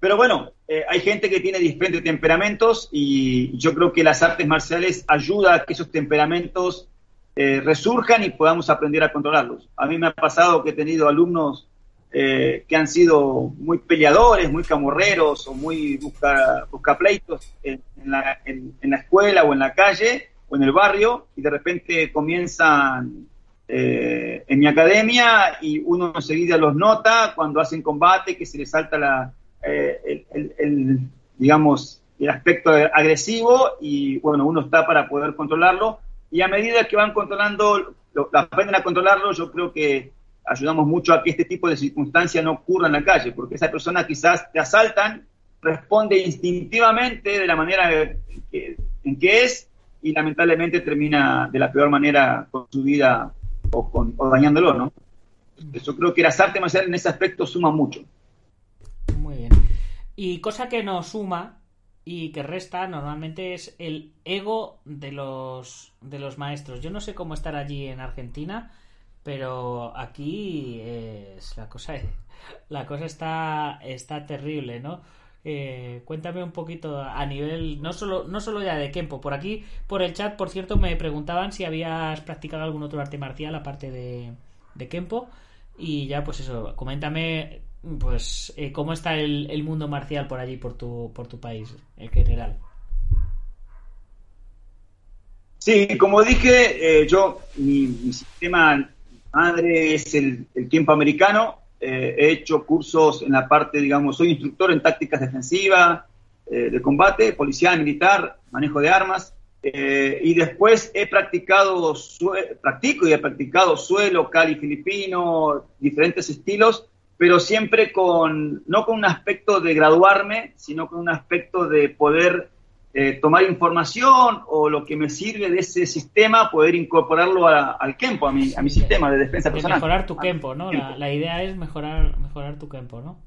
Pero bueno, eh, hay gente que tiene diferentes temperamentos y yo creo que las artes marciales ayudan a que esos temperamentos eh, resurjan y podamos aprender a controlarlos. A mí me ha pasado que he tenido alumnos eh, que han sido muy peleadores, muy camorreros o muy busca, buscapleitos en, la, en, la escuela o en la calle o en el barrio y de repente comienzan eh, en mi academia y uno enseguida los nota cuando hacen combate que se les salta la, el, digamos, el aspecto agresivo y bueno, uno está para poder controlarlo y a medida que van controlando, aprenden a controlarlo, yo creo que ayudamos mucho a que este tipo de circunstancias no ocurra en la calle, porque esa persona quizás te asaltan, responde instintivamente de la manera en que es y lamentablemente termina de la peor manera con su vida o, con, o dañándolo, ¿no? Yo creo que las artes marciales en ese aspecto suma mucho. Muy bien. Y cosa que no suma y que resta normalmente es el ego de los de los maestros. Yo no sé cómo estar allí en Argentina, pero aquí es la cosa la cosa está está terrible, ¿no? Eh, cuéntame un poquito a nivel no solo no solo ya de Kempo por aquí por el chat por cierto me preguntaban si habías practicado algún otro arte marcial aparte de de Kempo y ya pues eso coméntame pues eh, cómo está el, mundo marcial por allí, por tu, por tu país, en general. Sí, como dije, eh, yo, mi, sistema madre es el, tiempo americano. Eh, he hecho cursos en la parte, digamos, soy instructor en tácticas defensivas, de combate, policial, militar, manejo de armas. y después he practicado, practico y he practicado suelo, cali filipino, diferentes estilos pero siempre con, no con un aspecto de graduarme, sino con un aspecto de poder eh, tomar información o lo que me sirve de ese sistema, poder incorporarlo al Kempo, a mi, a mi sistema de defensa personal. Mejorar tu Kempo, ¿no? La, idea es mejorar, mejorar tu Kempo, ¿no?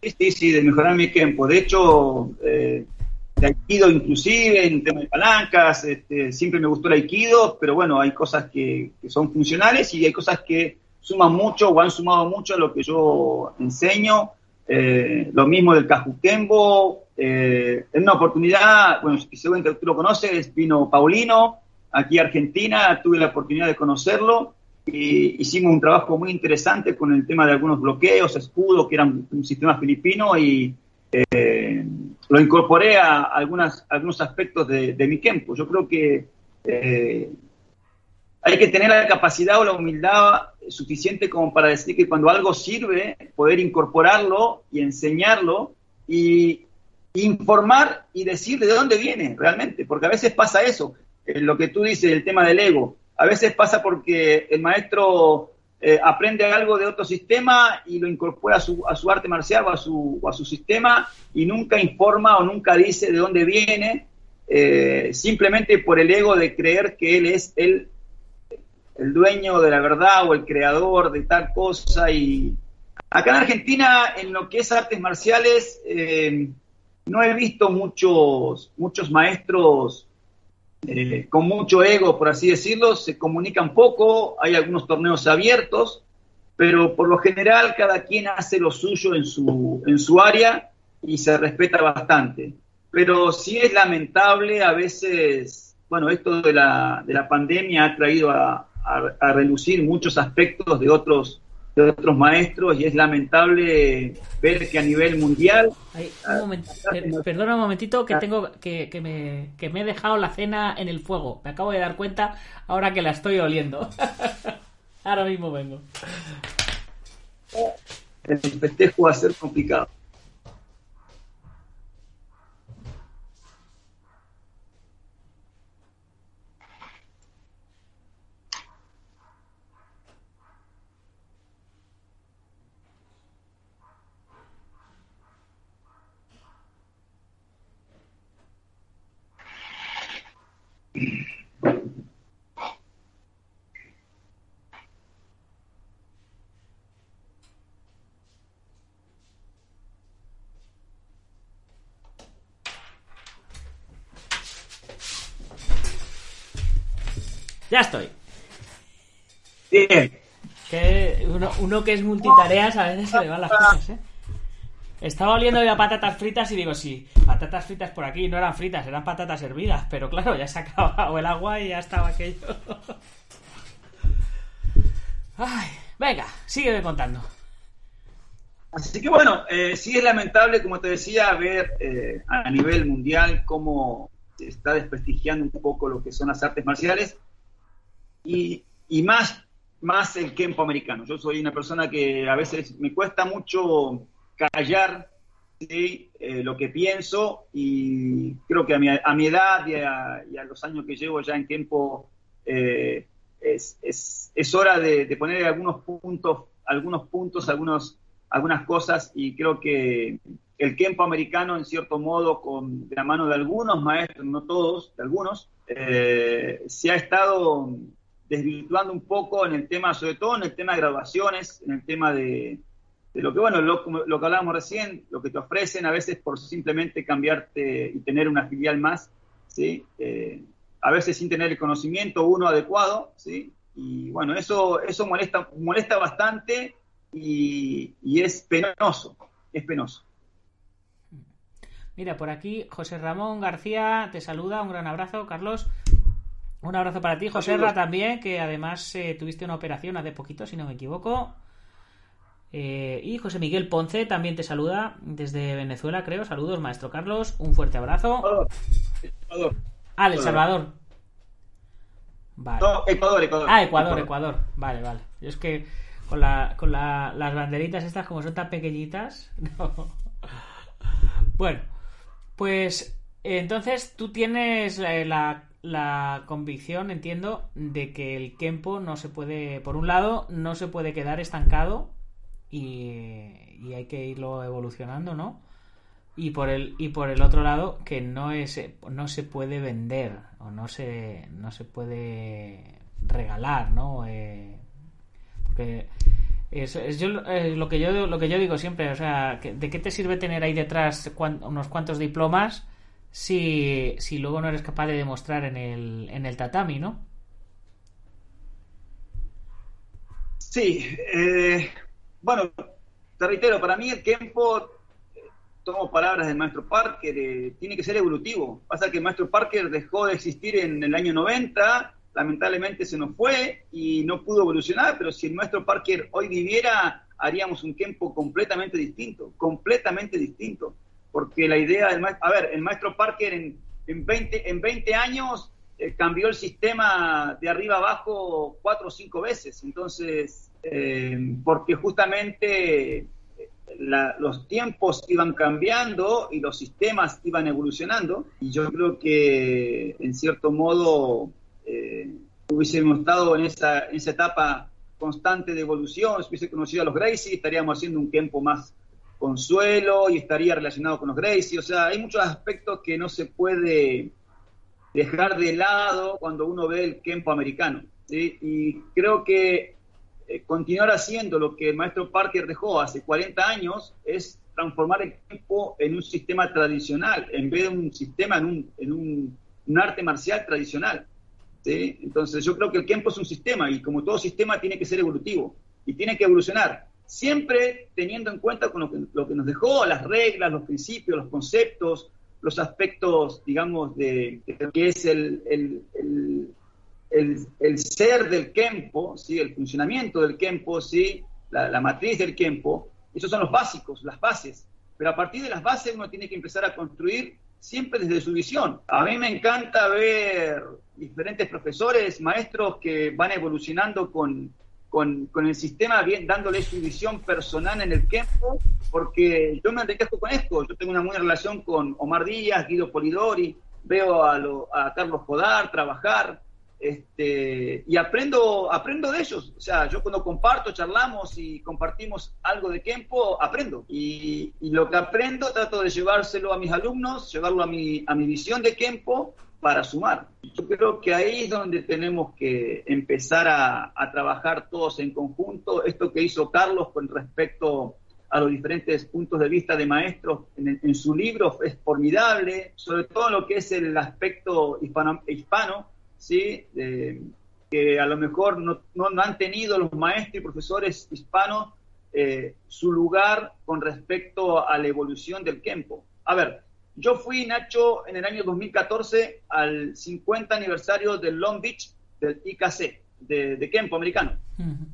Sí, sí, sí, de mejorar mi Kempo. De hecho, eh, de Aikido inclusive, en tema de palancas, este, siempre me gustó el Aikido, pero bueno, hay cosas que, que son funcionales y hay cosas que suman mucho o han sumado mucho a lo que yo enseño. Eh, lo mismo del Cajuquembo. Eh, en una oportunidad, bueno, seguramente tú lo conoces, vino Paulino aquí Argentina, tuve la oportunidad de conocerlo y hicimos un trabajo muy interesante con el tema de algunos bloqueos, escudos, que eran un sistema filipino y eh, lo incorporé a algunas, algunos aspectos de, mi tiempo. Yo creo que eh, hay que tener la capacidad o la humildad suficiente como para decir que cuando algo sirve, poder incorporarlo y enseñarlo y informar y decir de dónde viene realmente, porque a veces pasa eso, eh, lo que tú dices, el tema del ego, a veces pasa porque el maestro eh, aprende algo de otro sistema y lo incorpora a su, a su arte marcial o a su, a su, sistema y nunca informa o nunca dice de dónde viene, eh, simplemente por el ego de creer que él es el el dueño de la verdad o el creador de tal cosa. Y acá en Argentina, en lo que es artes marciales, eh, no he visto muchos, muchos maestros eh, con mucho ego, por así decirlo, se comunican poco, hay algunos torneos abiertos, pero por lo general cada quien hace lo suyo en su, en su área y se respeta bastante. Pero sí es lamentable a veces, bueno, esto de la, de la pandemia ha traído a, a, relucir muchos aspectos de otros de otros maestros y es lamentable ver que a nivel mundial un perdona un momentito que tengo que, que, me, que me he dejado la cena en el fuego. Me acabo de dar cuenta ahora que la estoy oliendo. Ahora mismo vengo. El festejo va a ser complicado Ya estoy. Bien. Que uno, que es multitareas a veces se le van las cosas, ¿eh? Estaba oliendo ya patatas fritas y digo, sí, patatas fritas por aquí no eran fritas, eran patatas hervidas, pero claro, ya se ha acabado el agua y ya estaba aquello. Ay, venga, sígueme contando. Así que bueno, eh, sí es lamentable, como te decía, ver eh, a nivel mundial cómo se está desprestigiando un poco lo que son las artes marciales y, más, más el Kempo americano. Yo soy una persona que a veces me cuesta mucho callar. Eh, lo que pienso y creo que a mi, a mi edad y a, los años que llevo ya en Kempo eh, es, es, es, hora de, de, poner algunos puntos, algunos puntos, algunos, algunas cosas y creo que el Kempo americano, en cierto modo, con la mano de algunos maestros, no todos, de algunos, eh, se ha estado desvirtuando un poco en el tema, sobre todo en el tema de graduaciones, en el tema de, lo que, bueno, lo, que hablábamos recién, lo que te ofrecen a veces por simplemente cambiarte y tener una filial más, ¿sí? Eh, a veces sin tener el conocimiento uno adecuado, ¿sí? Y bueno, eso, eso molesta, molesta bastante y, y es penoso, es penoso. Mira, por aquí José Ramón García te saluda, un gran abrazo, Carlos. Un abrazo para ti, José Ra, también, que además eh, tuviste una operación hace poquito, si no me equivoco. Eh, y José Miguel Ponce también te saluda desde Venezuela, creo. Saludos, maestro Carlos. Un fuerte abrazo. Ecuador. Ah, del Salvador. Vale. No, Ecuador, Ecuador. Ah, Ecuador, Ecuador, Vale, vale. Yo es que con, la, con la, las banderitas estas, como son tan pequeñitas. Bueno, pues entonces tú tienes la la convicción, entiendo, de que el Kempo no se puede, por un lado, no se puede quedar estancado y, hay que irlo evolucionando, ¿no? Y por el y por el otro lado que no es no se puede vender o no se no se puede regalar, ¿no? Eh, porque es, yo, lo que yo lo que yo digo siempre, o sea, ¿de qué te sirve tener ahí detrás unos cuantos diplomas si, si luego no eres capaz de demostrar en el, en el tatami, ¿no? Sí, eh, bueno, te reitero, para mí el tiempo, tomo palabras del maestro Parker, eh, tiene que ser evolutivo. Pasa que el maestro Parker dejó de existir en el año 90, lamentablemente se nos fue y no pudo evolucionar, pero si el maestro Parker hoy viviera, haríamos un tiempo completamente distinto, completamente distinto porque la idea del maestro, a ver, el maestro Parker en, en, 20, en 20 años eh, cambió el sistema de arriba abajo cuatro o cinco veces, entonces, eh, porque justamente eh, los tiempos iban cambiando y los sistemas iban evolucionando, y yo creo que en cierto modo hubiésemos estado en esa, en esa etapa constante de evolución, si hubiese conocido a los Gracie, estaríamos haciendo un tiempo más Consuelo y estaría relacionado con los Gracie. O sea, hay muchos aspectos que no se puede dejar de lado cuando uno ve el Kempo americano. Y creo que eh, continuar haciendo lo que el maestro Parker dejó hace 40 años es transformar el Kempo en un sistema tradicional, en vez de un sistema, en un, en un, un arte marcial tradicional. Entonces yo creo que el Kempo es un sistema y como todo sistema tiene que ser evolutivo. y tiene que evolucionar, siempre teniendo en cuenta con lo que, nos dejó, las reglas, los principios, los conceptos, los aspectos, digamos, de, de que es el, el, el, el, ser del Kempo, ¿sí? el funcionamiento del Kempo, ¿sí? la, la matriz del Kempo, esos son los básicos, las bases. Pero a partir de las bases uno tiene que empezar a construir siempre desde su visión. A mí me encanta ver diferentes profesores, maestros que van evolucionando con, con, con, el sistema, bien, dándole su visión personal en el tiempo, porque yo me enriquezco con esto. Yo tengo una buena relación con Omar Díaz, Guido Polidori, veo a, lo, a Carlos Podar trabajar, este, y aprendo, aprendo de ellos. O sea, yo cuando comparto, charlamos y compartimos algo de tiempo, aprendo. Y, y, lo que aprendo trato de llevárselo a mis alumnos, llevarlo a mi, a mi visión de tiempo para sumar. Yo creo que ahí es donde tenemos que empezar a, trabajar todos en conjunto. Esto que hizo Carlos con respecto a los diferentes puntos de vista de maestros en, en su libro es formidable, sobre todo lo que es el aspecto hispano, hispano ¿sí? Que a lo mejor no, han tenido los maestros y profesores hispanos eh, su lugar con respecto a la evolución del Kempo. A ver, yo fui, Nacho, en el año 2014 al 50 aniversario del Long Beach del IKC, de, de Kempo americano. Uh -huh.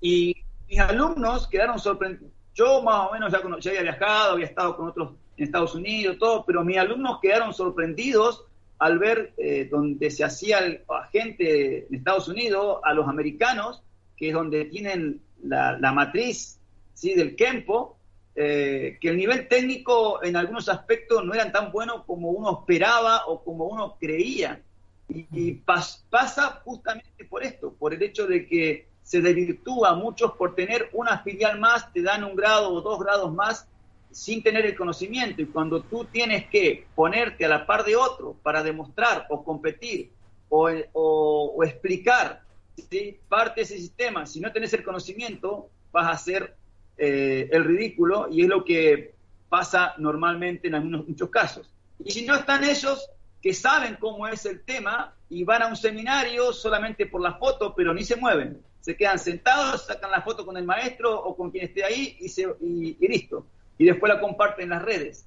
Y mis alumnos quedaron sorprendidos. Yo más o menos ya, ya había viajado, había estado con otros en Estados Unidos, todo, pero mis alumnos quedaron sorprendidos al ver eh, donde se hacía el agente en Estados Unidos, a los americanos, que es donde tienen la, la matriz ¿sí? del Kempo, eh, que el nivel técnico en algunos aspectos no eran tan bueno como uno esperaba o como uno creía. Y, y pas, pasa justamente por esto, por el hecho de que se desvirtúa muchos por tener una filial más, te dan un grado o dos grados más sin tener el conocimiento. Y cuando tú tienes que ponerte a la par de otro para demostrar o competir o, o, o explicar ¿sí? parte de ese sistema, si no tenés el conocimiento, vas a hacer eh, el ridículo y es lo que pasa normalmente en algunos, muchos casos. Y si no están ellos que saben cómo es el tema y van a un seminario solamente por la foto, pero ni se mueven. Se quedan sentados, sacan la foto con el maestro o con quien esté ahí y, se, y, y listo y después la comparten en las redes.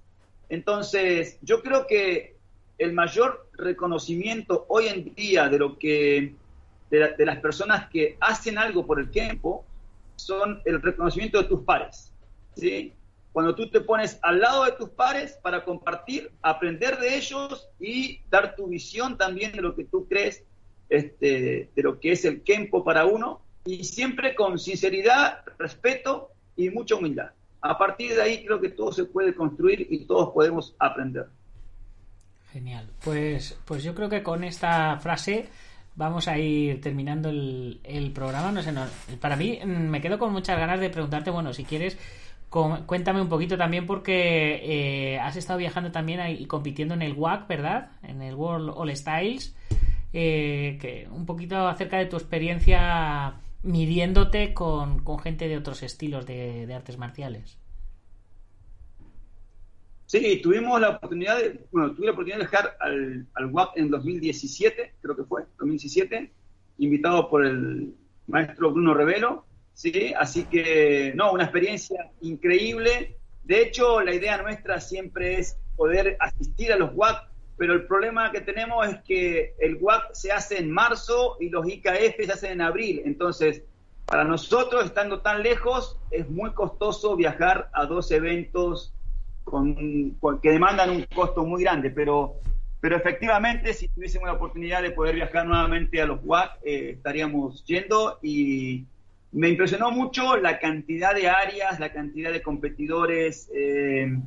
Entonces, yo creo que el mayor reconocimiento hoy en día de lo que de, la, de, las personas que hacen algo por el tiempo son el reconocimiento de tus pares. ¿sí? Cuando tú te pones al lado de tus pares para compartir, aprender de ellos y dar tu visión también de lo que tú crees, este, de lo que es el tiempo para uno, y siempre con sinceridad, respeto y mucha humildad a partir de ahí creo que todo se puede construir y todos podemos aprender. Genial. Pues, pues yo creo que con esta frase vamos a ir terminando el, el programa. No sé, no, para mí mm, me quedo con muchas ganas de preguntarte, bueno, si quieres, cuéntame un poquito también porque eh, has estado viajando también y compitiendo en el WAC, ¿verdad? En el World All Styles. Eh, que un poquito acerca de tu experiencia midiéndote con, gente de otros estilos de, artes marciales. Sí, tuvimos la oportunidad de, bueno, tuve la oportunidad de dejar al, al WAP en 2017, creo que fue, 2017, invitado por el maestro Bruno Revelo, sí, así que, no, una experiencia increíble. De hecho, la idea nuestra siempre es poder asistir a los WAC pero el problema que tenemos es que el WAC se hace en marzo y los IKF se hacen en abril. Entonces, para nosotros, estando tan lejos, es muy costoso viajar a dos eventos con, con, que demandan un costo muy grande, pero, pero efectivamente, si tuviésemos la oportunidad de poder viajar nuevamente a los WAC, eh, estaríamos yendo y me impresionó mucho la cantidad de áreas, la cantidad de competidores. Eh,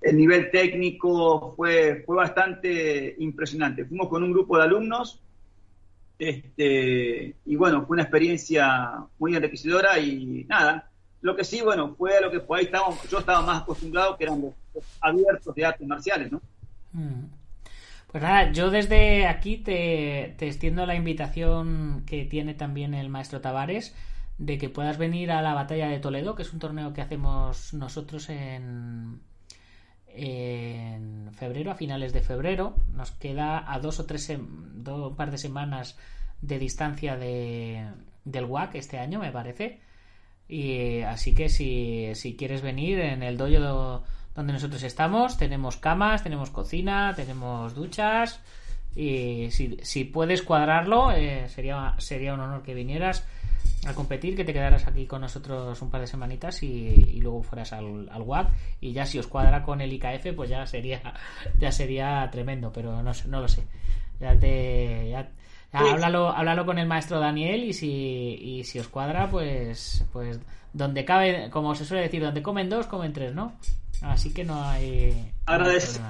el nivel técnico fue, fue bastante impresionante. Fuimos con un grupo de alumnos este, y bueno, fue una experiencia muy enriquecedora y nada, lo que sí, bueno, fue lo que por ahí estábamos, yo estaba más acostumbrado que eran los, los abiertos de artes marciales, ¿no? Mm. Pues nada, yo desde aquí te, te extiendo la invitación que tiene también el maestro Tavares de que puedas venir a la batalla de Toledo, que es un torneo que hacemos nosotros en, en febrero, a finales de febrero. Nos queda a dos o tres, dos, un par de semanas de distancia de, del WAC este año, me parece. Y así que si, si quieres venir en el dojo donde nosotros estamos, tenemos camas, tenemos cocina, tenemos duchas. Y si, si puedes cuadrarlo, eh, sería, sería un honor que vinieras a competir, que te quedaras aquí con nosotros un par de semanitas y, luego fueras al, al WAC. Y ya si os cuadra con el IKF, pues ya sería, ya sería tremendo, pero no, no lo sé. Ya te. Háblalo, háblalo con el maestro Daniel y si, y si os cuadra, pues, pues donde cabe, como se suele decir, donde comen dos, comen tres, ¿no? Así que no hay. Agradecido,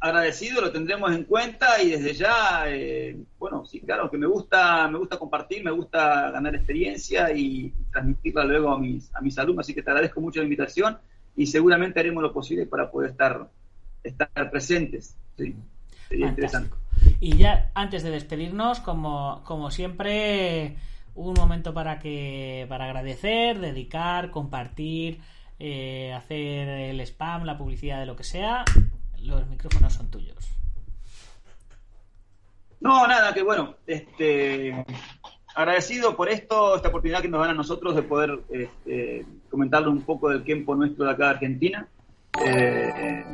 agradecido, lo tendremos en cuenta y desde ya, eh, bueno, sí, claro, que me gusta, me gusta compartir, me gusta ganar experiencia y transmitirla luego a mis, a mis alumnos, así que te agradezco mucho la invitación y seguramente haremos lo posible para poder estar, estar presentes. Sí, sería interesante. Y ya antes de despedirnos, como, como siempre, un momento para que para agradecer, dedicar, compartir, eh, hacer el spam, la publicidad de lo que sea. Los micrófonos son tuyos. No, nada, que bueno, este agradecido por esto, esta oportunidad que nos dan a nosotros de poder este, comentarle un poco del tiempo nuestro de acá de Argentina. Eh,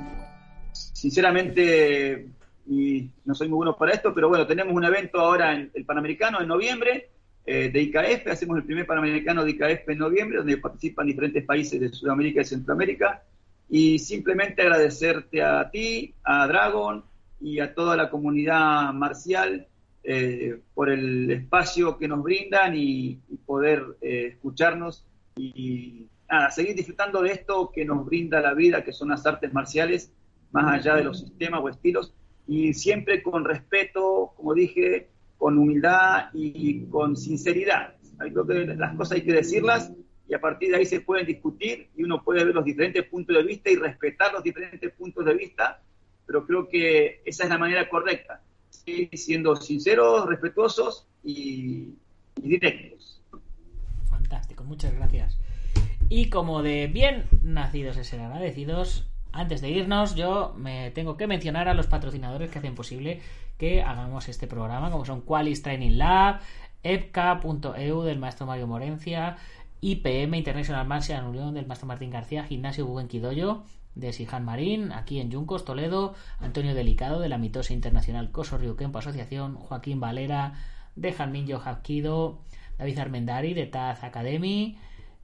sinceramente, y no soy muy bueno para esto, pero bueno, tenemos un evento ahora en el Panamericano en noviembre eh, de IKF, hacemos el primer Panamericano de IKF en noviembre, donde participan diferentes países de Sudamérica y Centroamérica, y simplemente agradecerte a ti, a Dragon y a toda la comunidad marcial eh, por el espacio que nos brindan y, poder eh, escucharnos y nada, seguir disfrutando de esto que nos brinda la vida, que son las artes marciales, más allá de los sistemas o estilos y siempre con respeto, como dije, con humildad y con sinceridad. Creo que las cosas hay que decirlas y a partir de ahí se pueden discutir y uno puede ver los diferentes puntos de vista y respetar los diferentes puntos de vista, pero creo que esa es la manera correcta, siendo sinceros, respetuosos y, y directos. Fantástico, muchas gracias. Y como de bien nacidos y ser agradecidos, antes de irnos, yo me tengo que mencionar a los patrocinadores que hacen posible que hagamos este programa, como son Qualis Training Lab, epca.eu del maestro Mario Morencia, IPM International Martial Unión del maestro Martín García, Gimnasio Buenquidoyo de Sijan Marín, aquí en Yuncos, Toledo, Antonio Delicado de la Mitosa Internacional Coso Kempo Asociación, Joaquín Valera de Jalminho Jaquido, David Armendari de Taz Academy,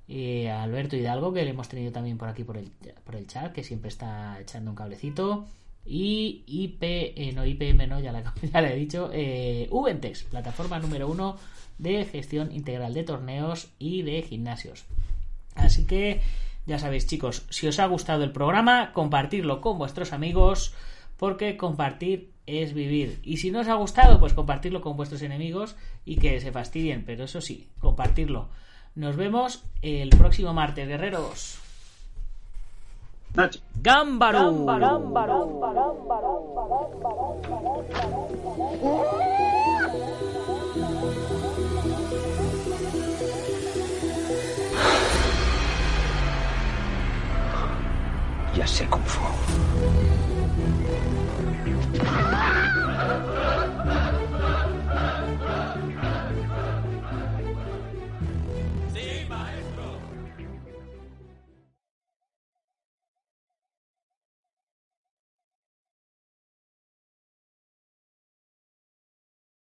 y a Alberto Hidalgo, que le hemos tenido también por aquí por el, por el chat, que siempre está echando un cablecito. Y IP, eh, no IPM, no, ya, la, he dicho, eh, plataforma número uno de gestión integral de torneos y de gimnasios. Así que ya sabéis, chicos, si os ha gustado el programa, compartirlo con vuestros amigos, porque compartir es vivir. Y si no os ha gustado, pues compartirlo con vuestros enemigos y que se fastidien, pero eso sí, compartirlo. Nos vemos el próximo martes, guerreros. Gámbaro. Ya sé